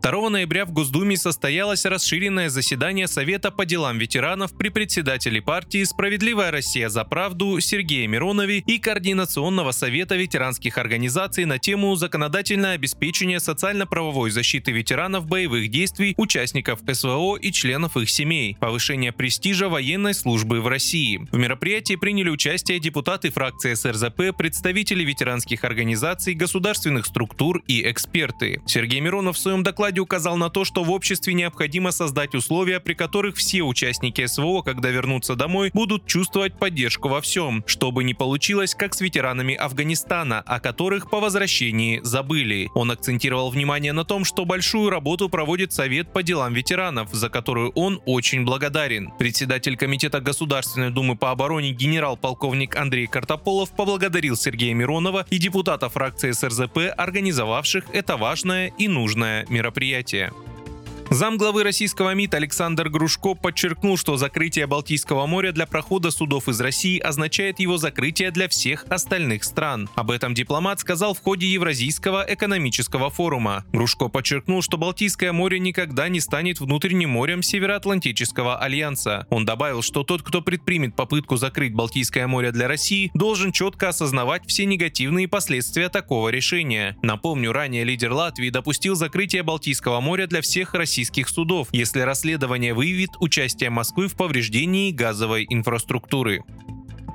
2 ноября в Госдуме состоялось расширенное заседание Совета по делам ветеранов при председателе партии «Справедливая Россия за правду» Сергее Миронове и Координационного совета ветеранских организаций на тему законодательное обеспечение социально-правовой защиты ветеранов боевых действий, участников СВО и членов их семей, повышение престижа военной службы в России. В мероприятии приняли участие депутаты фракции СРЗП, представители ветеранских организаций, государственных структур и эксперты. Сергей Миронов в своем докладе указал на то, что в обществе необходимо создать условия, при которых все участники СВО, когда вернутся домой, будут чувствовать поддержку во всем, чтобы не получилось, как с ветеранами Афганистана, о которых по возвращении забыли. Он акцентировал внимание на том, что большую работу проводит Совет по делам ветеранов, за которую он очень благодарен. Председатель Комитета Государственной Думы по обороне генерал-полковник Андрей Картополов поблагодарил Сергея Миронова и депутата фракции СРЗП, организовавших это важное и нужное мероприятие мероприятие. Замглавы российского МИД Александр Грушко подчеркнул, что закрытие Балтийского моря для прохода судов из России означает его закрытие для всех остальных стран. Об этом дипломат сказал в ходе Евразийского экономического форума. Грушко подчеркнул, что Балтийское море никогда не станет внутренним морем Североатлантического альянса. Он добавил, что тот, кто предпримет попытку закрыть Балтийское море для России, должен четко осознавать все негативные последствия такого решения. Напомню, ранее лидер Латвии допустил закрытие Балтийского моря для всех российских российских судов, если расследование выявит участие Москвы в повреждении газовой инфраструктуры.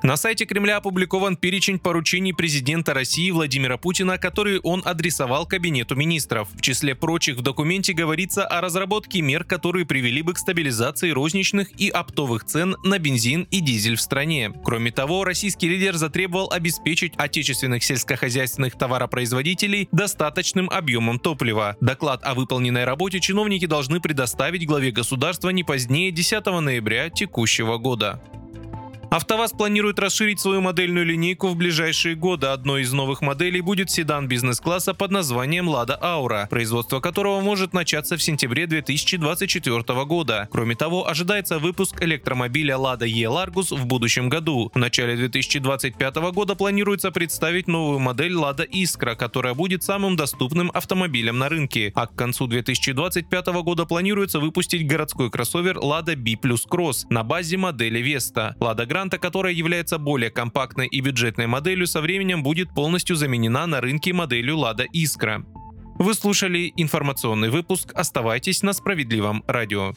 На сайте Кремля опубликован перечень поручений президента России Владимира Путина, которые он адресовал Кабинету министров. В числе прочих в документе говорится о разработке мер, которые привели бы к стабилизации розничных и оптовых цен на бензин и дизель в стране. Кроме того, российский лидер затребовал обеспечить отечественных сельскохозяйственных товаропроизводителей достаточным объемом топлива. Доклад о выполненной работе чиновники должны предоставить главе государства не позднее 10 ноября текущего года. АвтоВАЗ планирует расширить свою модельную линейку в ближайшие годы. Одной из новых моделей будет седан бизнес-класса под названием «Лада Аура», производство которого может начаться в сентябре 2024 года. Кроме того, ожидается выпуск электромобиля «Лада Е Ларгус» в будущем году. В начале 2025 года планируется представить новую модель «Лада Искра», которая будет самым доступным автомобилем на рынке. А к концу 2025 года планируется выпустить городской кроссовер «Лада B плюс Cross» на базе модели Vesta. «Лада Гранта», которая является более компактной и бюджетной моделью, со временем будет полностью заменена на рынке моделью Lada Искра. Вы слушали информационный выпуск. Оставайтесь на справедливом радио.